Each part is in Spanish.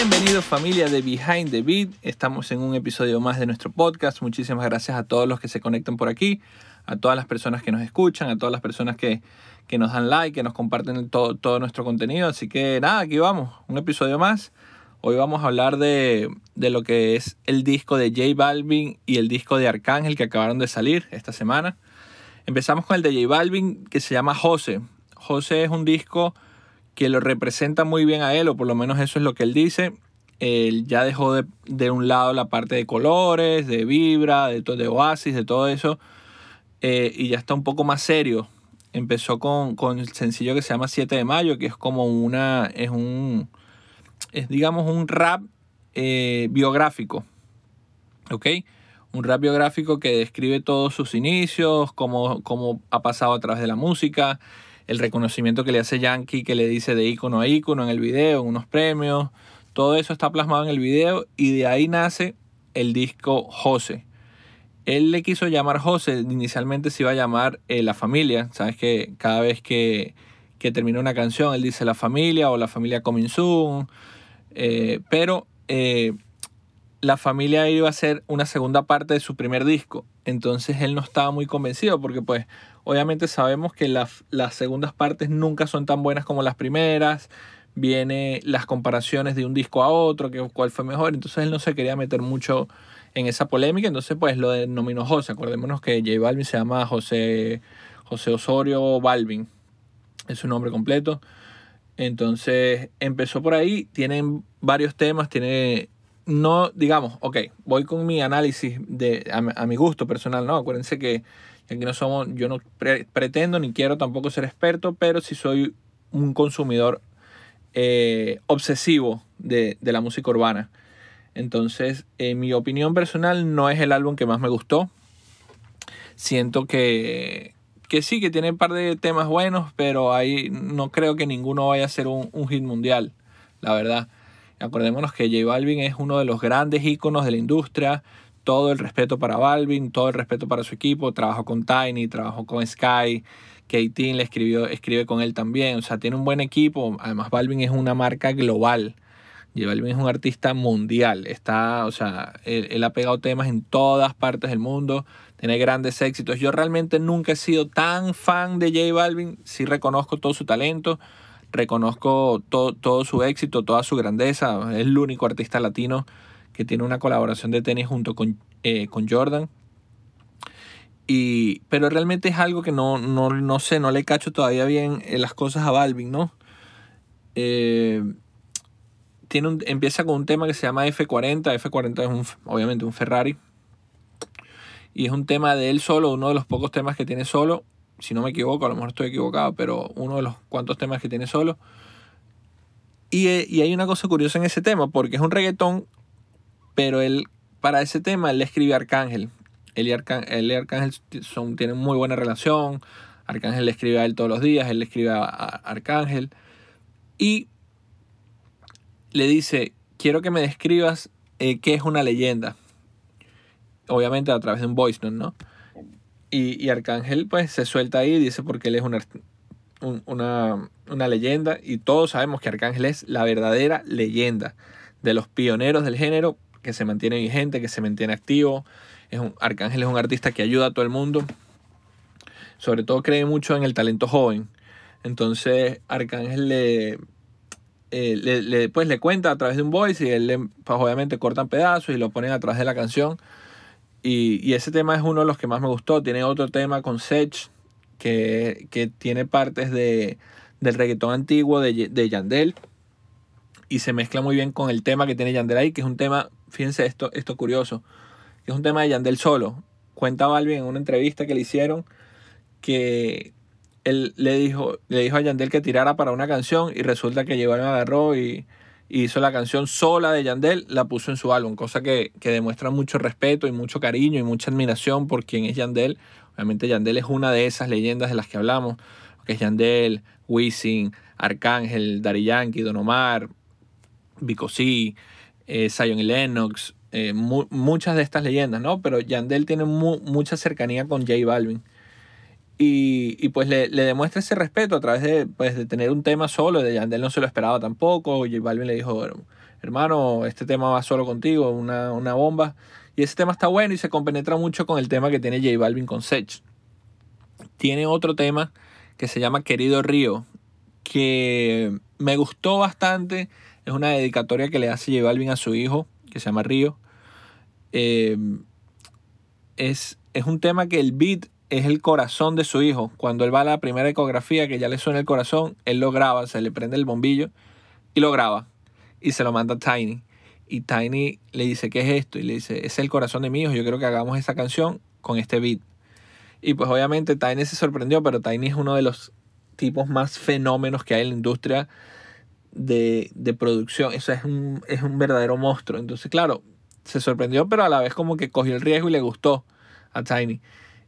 Bienvenidos familia de Behind the Beat. Estamos en un episodio más de nuestro podcast. Muchísimas gracias a todos los que se conectan por aquí, a todas las personas que nos escuchan, a todas las personas que, que nos dan like, que nos comparten todo, nuestro contenido. Así que nada, aquí vamos, un episodio más. Hoy vamos a hablar de, de, lo que es el disco de J Balvin y el disco de Arcángel que acabaron de salir esta semana. Empezamos con el de J Balvin que se llama José. José es un disco que lo representa muy bien a él, o por lo menos eso es lo que él dice. Él ya dejó de, de un lado la parte de colores, de vibra, de, de oasis, de todo eso, eh, y ya está un poco más serio. Empezó con, con el sencillo que se llama 7 de mayo, que es como una, es un, es digamos un rap eh, biográfico, ¿ok? Un rap biográfico que describe todos sus inicios, cómo, cómo ha pasado a través de la música, el reconocimiento que le hace Yankee, que le dice de icono a icono en el video, en unos premios. Todo eso está plasmado en el video y de ahí nace el disco José. Él le quiso llamar José, inicialmente se iba a llamar eh, La Familia. Sabes que cada vez que, que, termina una canción, él dice La Familia o La Familia Coming. Eh, pero eh, La Familia iba a ser una segunda parte de su primer disco. Entonces él no estaba muy convencido porque pues Obviamente sabemos que las, las segundas partes nunca son tan buenas como las primeras. Viene las comparaciones de un disco a otro, que cuál fue mejor. Entonces él no se quería meter mucho en esa polémica. Entonces pues lo denominó José. Acordémonos que J Balvin se llama José, José Osorio Balvin. Es su nombre completo. Entonces empezó por ahí. Tienen varios temas. Tiene no, digamos, ok, voy con mi análisis de, a, a, mi gusto personal, ¿no? Acuérdense que Aquí no somos, yo no pretendo ni quiero tampoco ser experto, pero sí soy un consumidor eh, obsesivo de, de, la música urbana. Entonces, en mi opinión personal, no es el álbum que más me gustó. Siento que, que sí, que tiene un par de temas buenos, pero ahí no creo que ninguno vaya a ser un, un hit mundial, la verdad. Acordémonos que J Balvin es uno de los grandes íconos de la industria todo el respeto para Balvin, todo el respeto para su equipo. Trabajó con Tiny, trabajó con Sky. Katie le escribió, escribe con él también. O sea, tiene un buen equipo. Además, Balvin es una marca global. Y Balvin es un artista mundial. Está, o sea, él, él, ha pegado temas en todas partes del mundo. Tiene grandes éxitos. Yo realmente nunca he sido tan fan de J Balvin. Sí reconozco todo su talento. Reconozco todo, su éxito, toda su grandeza. Es el único artista latino que tiene una colaboración de tenis junto con, eh, con Jordan. Y, pero realmente es algo que no, no, no sé, no le cacho todavía bien eh, las cosas a Balvin, ¿no? Eh, tiene un, empieza con un tema que se llama F40. F40 es un, obviamente un Ferrari. Y es un tema de él solo, uno de los pocos temas que tiene solo. Si no me equivoco, a lo mejor estoy equivocado, pero uno de los cuantos temas que tiene solo. Y, y hay una cosa curiosa en ese tema, porque es un reggaetón pero él, para ese tema, él le escribe a Arcángel. Él y, Arcángel, son, tienen muy buena relación. Arcángel le escribe a él todos los días, él le escribe a, Arcángel. Y le dice, quiero que me describas eh, qué es una leyenda. Obviamente a través de un voice note, ¿no? Y, y, Arcángel pues se suelta ahí y dice porque él es una, una, una leyenda. Y todos sabemos que Arcángel es la verdadera leyenda de los pioneros del género que se mantiene vigente, que se mantiene activo. Es un, Arcángel es un artista que ayuda a todo el mundo. Sobre todo cree mucho en el talento joven. Entonces Arcángel le, eh, le, pues, le cuenta a través de un voice y él le, pues, obviamente cortan pedazos y lo ponen a través de la canción. Y, y, ese tema es uno de los que más me gustó. Tiene otro tema con Sech que, que tiene partes de, del reggaetón antiguo de, de Yandel y se mezcla muy bien con el tema que tiene Yandel ahí, que es un tema fíjense esto, esto curioso, que es un tema de Yandel solo. Cuenta Balvin en una entrevista que le hicieron que él le dijo, le dijo a Yandel que tirara para una canción y resulta que llegó y me agarró y, hizo la canción sola de Yandel, la puso en su álbum, cosa que, que, demuestra mucho respeto y mucho cariño y mucha admiración por quien es Yandel. Obviamente Yandel es una de esas leyendas de las que hablamos, que es Yandel, Wisin, Arcángel, Dari Yankee, Don Omar, Vico eh, y Lennox, eh, muchas de estas leyendas, ¿no? Pero Yandel tiene mucha cercanía con J Balvin. Y, y pues le, le, demuestra ese respeto a través de, pues, de tener un tema solo. De Yandel no se lo esperaba tampoco. J Balvin le dijo, hermano, este tema va solo contigo, una, una bomba. Y ese tema está bueno y se compenetra mucho con el tema que tiene J Balvin con Sech. Tiene otro tema que se llama Querido Río, que me gustó bastante. Es una dedicatoria que le hace J Balvin a su hijo, que se llama Río. Eh, es, es un tema que el beat es el corazón de su hijo. Cuando él va a la primera ecografía, que ya le suena el corazón, él lo graba, se le prende el bombillo y lo graba. Y se lo manda a Tiny. Y Tiny le dice, ¿qué es esto? Y le dice, es el corazón de mi hijo, yo creo que hagamos esa canción con este beat. Y pues obviamente Tiny se sorprendió, pero Tiny es uno de los tipos más fenómenos que hay en la industria de, de producción. Eso es un, es un verdadero monstruo. Entonces, claro, se sorprendió, pero a la vez como que cogió el riesgo y le gustó a Tiny.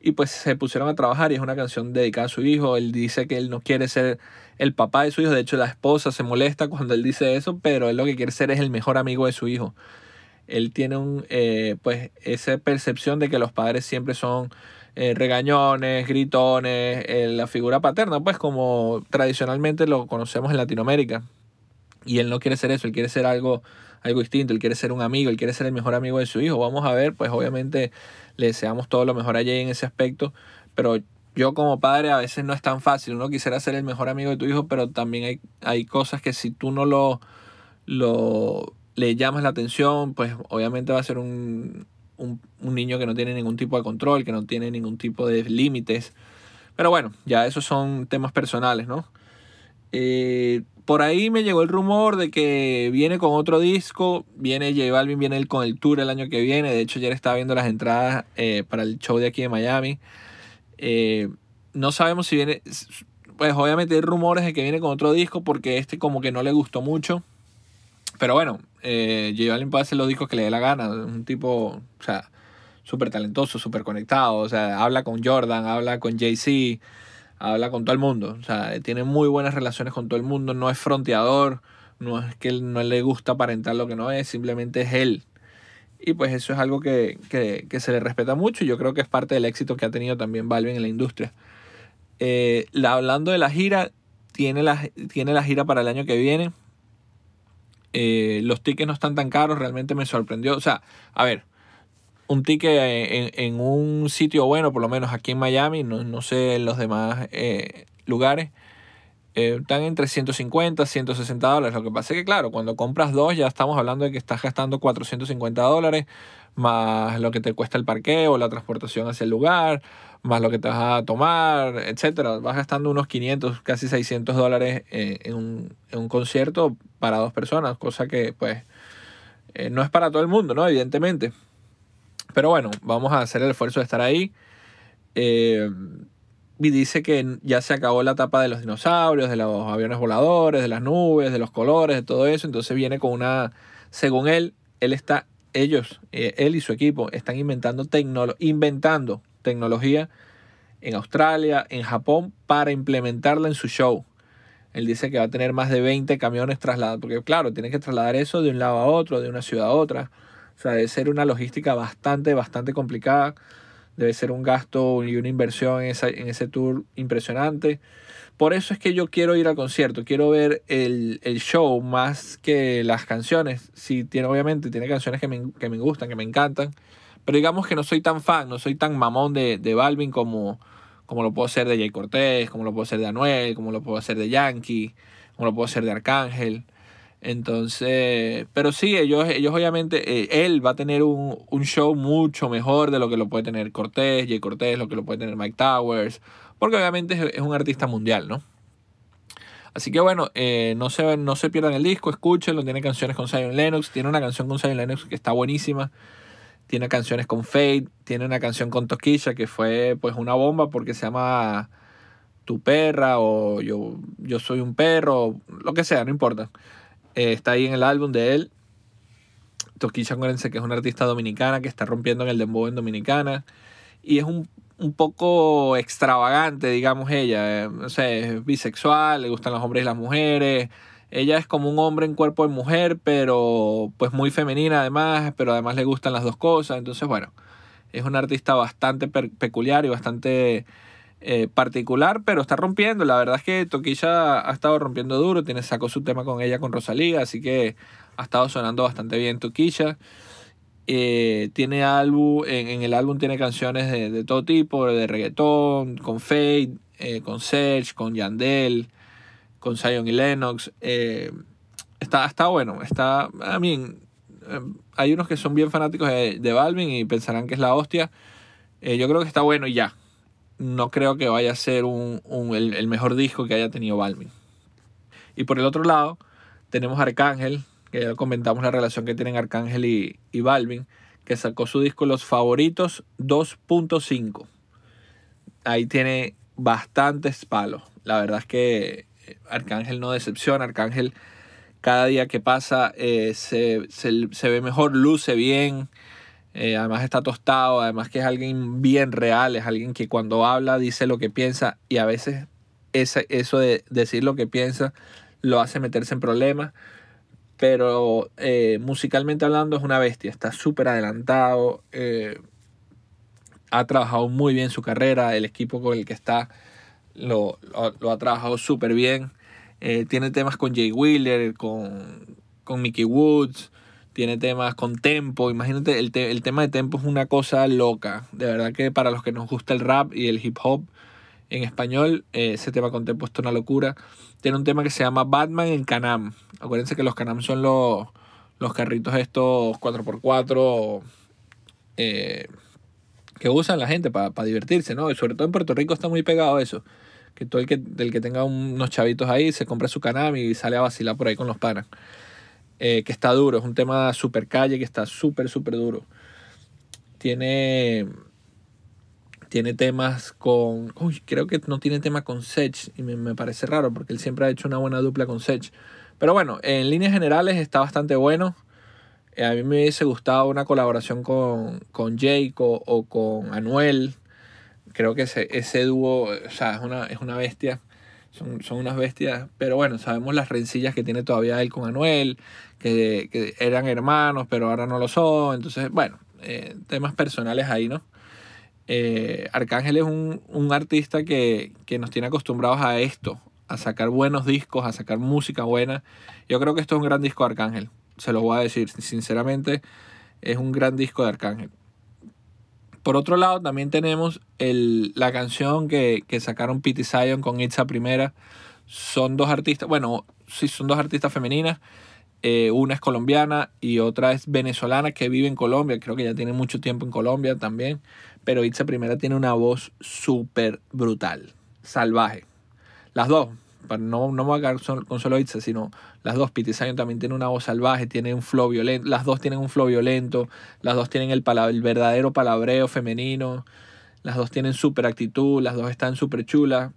Y pues se pusieron a trabajar y es una canción dedicada a su hijo. Él dice que él no quiere ser el papá de su hijo. De hecho, la esposa se molesta cuando él dice eso, pero él lo que quiere ser es el mejor amigo de su hijo. Él tiene un, eh, pues, esa percepción de que los padres siempre son eh, regañones, gritones, eh, la figura paterna, pues como tradicionalmente lo conocemos en Latinoamérica. Y él no quiere ser eso, él quiere ser algo, algo distinto, él quiere ser un amigo, él quiere ser el mejor amigo de su hijo. Vamos a ver, pues obviamente le deseamos todo lo mejor a Jay en ese aspecto, pero yo como padre a veces no es tan fácil. Uno quisiera ser el mejor amigo de tu hijo, pero también hay, hay cosas que si tú no lo, lo le llamas la atención, pues obviamente va a ser un, un, niño que no tiene ningún tipo de control, que no tiene ningún tipo de límites. Pero bueno, ya esos son temas personales, ¿no? Eh, por ahí me llegó el rumor de que viene con otro disco, viene J Balvin, viene él con el tour el año que viene, de hecho ayer estaba viendo las entradas eh, para el show de aquí de Miami. Eh, no sabemos si viene, pues obviamente hay rumores de que viene con otro disco porque este como que no le gustó mucho. Pero bueno, eh, J Balvin puede hacer los discos que le dé la gana, un tipo, o sea, súper talentoso, súper conectado, o sea, habla con Jordan, habla con Jay-Z habla con todo el mundo. O sea, tiene muy buenas relaciones con todo el mundo. No es fronteador. No es que no le gusta aparentar lo que no es. Simplemente es él. Y pues eso es algo que, se le respeta mucho. Y yo creo que es parte del éxito que ha tenido también Balvin en la industria. Eh, hablando de la gira, tiene la, tiene la gira para el año que viene. Eh, los tickets no están tan caros. Realmente me sorprendió. O sea, a ver un ticket en, un sitio bueno, por lo menos aquí en Miami, no, sé en los demás eh, lugares, eh, están entre 150, 160 dólares. Lo que pasa es que, claro, cuando compras dos ya estamos hablando de que estás gastando 450 dólares, más lo que te cuesta el parqueo, la transportación hacia el lugar, más lo que te vas a tomar, etcétera. Vas gastando unos 500, casi 600 dólares eh, en, un, en, un, concierto para dos personas, cosa que, pues, no es para todo el mundo, ¿no? Evidentemente. Pero bueno, vamos a hacer el esfuerzo de estar ahí. Eh, y dice que ya se acabó la etapa de los dinosaurios, de los aviones voladores, de las nubes, de los colores, de todo eso. Entonces viene con una, según él, él está, ellos, eh, él y su equipo están inventando, inventando tecnología en Australia, en Japón, para implementarla en su show. Él dice que va a tener más de 20 camiones trasladados, porque claro, tiene que trasladar eso de un lado a otro, de una ciudad a otra. O sea, debe ser una logística bastante, bastante complicada. Debe ser un gasto y una inversión en, en ese tour impresionante. Por eso es que yo quiero ir al concierto, quiero ver el, show más que las canciones. Sí, tiene, obviamente, tiene canciones que me, gustan, que me encantan. Pero digamos que no soy tan fan, no soy tan mamón de, de Balvin como, como lo puedo ser de Jay Cortés, como lo puedo ser de Anuel, como lo puedo hacer de Yankee, como lo puedo hacer de Arcángel. Entonces, pero sí, ellos, ellos obviamente, eh, él va a tener un, show mucho mejor de lo que lo puede tener Cortés, Jay Cortés, lo que lo puede tener Mike Towers, porque obviamente es, un artista mundial, ¿no? Así que bueno, eh, no, se, no se pierdan el disco, escúchenlo, tiene canciones con Zion Lennox, tiene una canción con Zion Lennox que está buenísima, tiene canciones con Fade, tiene una canción con Toquilla que fue pues una bomba porque se llama Tu perra o yo, yo soy un perro, lo que sea, no importa. Eh, está ahí en el álbum de él. Toquilla, acuérdense que es una artista dominicana que está rompiendo en el dembow en Dominicana. Y es un, poco extravagante, digamos, ella. Eh, no sé, es bisexual, le gustan los hombres y las mujeres. Ella es como un hombre en cuerpo de mujer, pero pues muy femenina además, pero además le gustan las dos cosas. Entonces, bueno, es una artista bastante peculiar y bastante eh, particular, pero está rompiendo. La verdad es que Toquilla ha estado rompiendo duro, tiene, sacó su tema con ella, con Rosalía, así que ha estado sonando bastante bien Toquilla. Eh, tiene álbum, en, el álbum tiene canciones de, todo tipo, de reggaetón, con Fade, eh, con Serge, con Yandel, con Zion y Lennox. Está, está bueno, está, a hay unos que son bien fanáticos de, de Balvin y pensarán que es la hostia. yo creo que está bueno y ya. No creo que vaya a ser un, el, mejor disco que haya tenido Balvin. Y por el otro lado, tenemos Arcángel, que ya comentamos la relación que tienen Arcángel y, y Balvin, que sacó su disco Los Favoritos 2.5. Ahí tiene bastantes palos. La verdad es que eh, Arcángel no decepciona. Arcángel cada día que pasa eh, se, ve mejor, luce bien. Eh, además está tostado, además que es alguien bien real, es alguien que cuando habla dice lo que piensa y a veces ese, eso de decir lo que piensa lo hace meterse en problemas pero eh, musicalmente hablando es una bestia, está súper adelantado, eh, ha trabajado muy bien su carrera, el equipo con el que está lo, ha trabajado súper bien, tiene temas con Jay Wheeler, con, con Mickey Woods, tiene temas con tempo, imagínate, el, el tema de tempo es una cosa loca, de verdad que para los que nos gusta el rap y el hip hop, en español. ese tema con tempo es una locura. Tiene un tema que se llama Batman en Canam. Acuérdense que los Canam son los, los carritos estos 4x4 eh, que usan la gente para divertirse, ¿no? Y sobre todo en Puerto Rico está muy pegado eso. Que todo el que, del que tenga unos chavitos ahí se compra su Canam y sale a vacilar por ahí con los panas. Eh, que está duro, es un tema super calle que está súper, súper duro. Tiene tiene temas con. Uy, creo que no tiene tema con Sech y me, parece raro porque él siempre ha hecho una buena dupla con Sech. Pero bueno, en líneas generales está bastante bueno. Eh, a mí me hubiese gustado una colaboración con, con Jake o, con Anuel. Creo que ese, ese dúo, o sea, es una, es una bestia. Son, son, unas bestias. Pero bueno, sabemos las rencillas que tiene todavía él con Anuel, que, que eran hermanos, pero ahora no lo son. Entonces, bueno, eh, temas personales ahí, ¿no? Eh, Arcángel es un, artista que, nos tiene acostumbrados a esto, a sacar buenos discos, a sacar música buena. Yo creo que esto es un gran disco de Arcángel, se lo voy a decir, sinceramente, es un gran disco de Arcángel. Por otro lado, también tenemos la canción que, sacaron Pity Zion con Itza Primera. Son dos artistas, bueno, sí, son dos artistas femeninas. Eh, una es colombiana y otra es venezolana que vive en Colombia. Creo que ya tiene mucho tiempo en Colombia también. Pero Itza Primera tiene una voz súper brutal, salvaje. Las dos, no, no me voy a quedar con solo Itza, sino las dos. Pity también tiene una voz salvaje, tiene un flow violento. Las dos tienen un flow violento, las dos tienen el, verdadero palabreo femenino, las dos tienen súper actitud, las dos están súper chulas.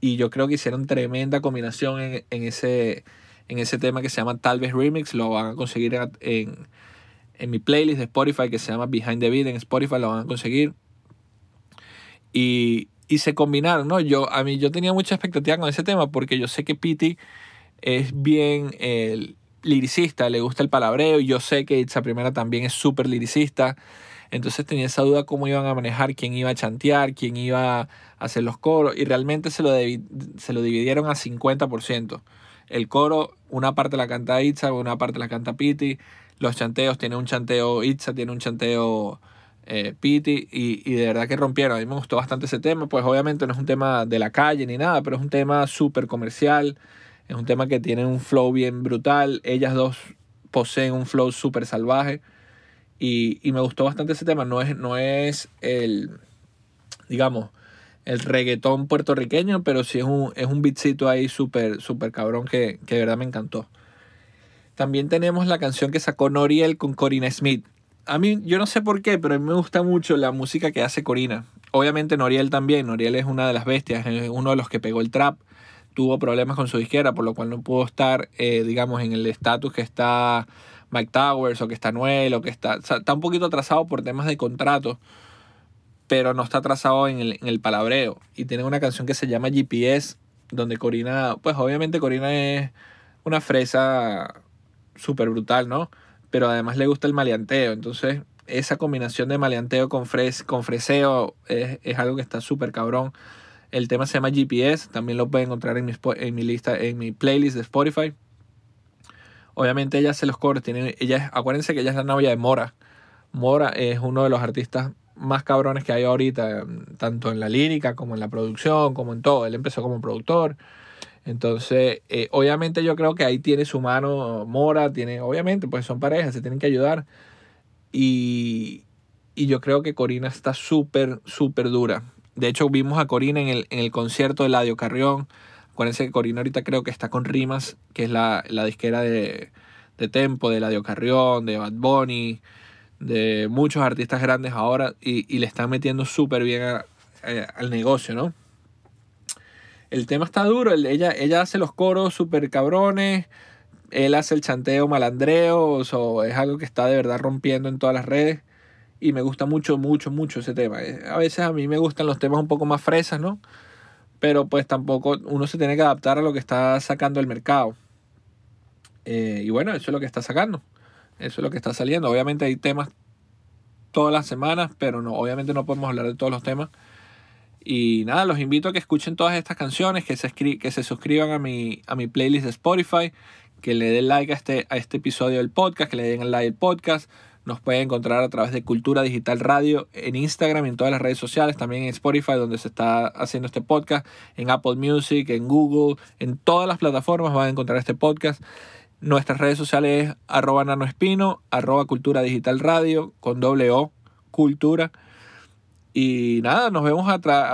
Y yo creo que hicieron tremenda combinación en, ese, en ese tema que se llama Tal vez Remix. Lo van a conseguir en, en mi playlist de Spotify que se llama Behind the Beat en Spotify. Lo van a conseguir. Y, se combinaron, ¿no? Yo, a mí, yo tenía mucha expectativa con ese tema porque yo sé que Pity es bien el liricista, le gusta el palabreo y yo sé que esa primera también es súper liricista. Entonces tenía esa duda cómo iban a manejar, quién iba a chantear, quién iba a hacer los coros. Y realmente se lo, se lo dividieron a 50%. El coro, una parte la canta Itza, una parte la canta Pity. Los chanteos, tiene un chanteo Itza, tiene un chanteo eh, Pity y, de verdad que rompieron. A mí me gustó bastante ese tema, pues obviamente no es un tema de la calle ni nada, pero es un tema súper comercial, es un tema que tiene un flow bien brutal, ellas dos poseen un flow súper salvaje y, me gustó bastante ese tema, no es, no es el, digamos, el reggaetón puertorriqueño, pero sí es un, es un beatcito ahí súper, súper cabrón que, que de verdad me encantó. También tenemos la canción que sacó Noriel con Corina Smith a mí, yo no sé por qué, pero a mí me gusta mucho la música que hace Corina. Obviamente Noriel también. Noriel es una de las bestias, es uno de los que pegó el trap. Tuvo problemas con su disquera, por lo cual no pudo estar, eh, digamos, en el estatus que está Mike Towers o que está Noel o que está... está un poquito atrasado por temas de contrato, pero no está atrasado en el, en el palabreo. Y tiene una canción que se llama GPS, donde Corina, pues obviamente Corina es una fresa súper brutal, ¿no? Pero además le gusta el maleanteo. Entonces, esa combinación de maleanteo con, fres, con freseo es, algo que está súper cabrón. El tema se llama GPS, también lo pueden encontrar en mi, en mi lista, en mi playlist de Spotify. Obviamente ella hace los coros, tiene, ella acuérdense que ella es la novia de Mora. Mora es uno de los artistas más cabrones que hay ahorita, tanto en la lírica como en la producción, como en todo. Él empezó como productor. Entonces, eh, obviamente yo creo que ahí tiene su mano Mora, tiene, obviamente, pues son parejas, se tienen que ayudar. Y, y yo creo que Corina está súper, súper dura. De hecho, vimos a Corina en el, en el concierto de Ladio Carrión. Acuérdense que Corina ahorita creo que está con Rimas, que es la, la disquera de, de Tempo, de Ladio Carrión, de Bad Bunny, de muchos artistas grandes ahora, y, y le están metiendo súper bien al negocio, ¿no? El tema está duro, ella, ella hace los coros súper cabrones, él hace el chanteo malandreo, o es algo que está de verdad rompiendo en todas las redes y me gusta mucho, mucho, mucho ese tema. Eh, a veces a mí me gustan los temas un poco más fresas, ¿no? Pero pues tampoco uno se tiene que adaptar a lo que está sacando el mercado. Eh, y bueno, eso es lo que está sacando. Eso es lo que está saliendo. Obviamente hay temas todas las semanas, pero no, obviamente no podemos hablar de todos los temas. Y nada, los invito a que escuchen todas estas canciones, que se, que se suscriban a mi, a mi playlist de Spotify, que le den like a este, a este episodio del podcast, que le den like al podcast. Nos pueden encontrar a través de Cultura Digital Radio en Instagram y en todas las redes sociales, también en Spotify donde se está haciendo este podcast, en Apple Music, en Google, en todas las plataformas van a encontrar este podcast. Nuestras redes sociales es arroba nanoespino, arroba cultura digital radio, con doble O, cultura. Y nada, nos vemos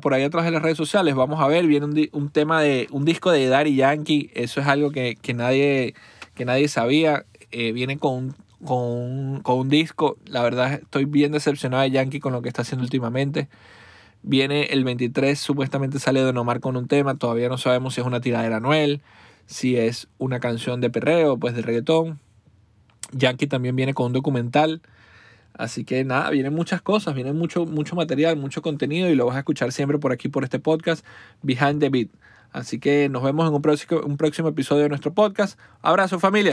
por ahí atrás de las redes sociales. Vamos a ver, viene un, tema de un disco de Daddy Yankee. Eso es algo que, nadie, que nadie sabía. Eh, viene con un con un, disco. La verdad estoy bien decepcionado de Yankee con lo que está haciendo últimamente. Viene el 23, supuestamente sale Don Omar con un tema. Todavía no sabemos si es una tiradera Noel, si es una canción de perreo, pues de reggaetón. Yankee también viene con un documental. Así que nada, vienen muchas cosas, viene mucho, mucho material, mucho contenido y lo vas a escuchar siempre por aquí, por este podcast, Behind the Beat. Así que nos vemos en un próximo, un próximo episodio de nuestro podcast. Abrazo familia.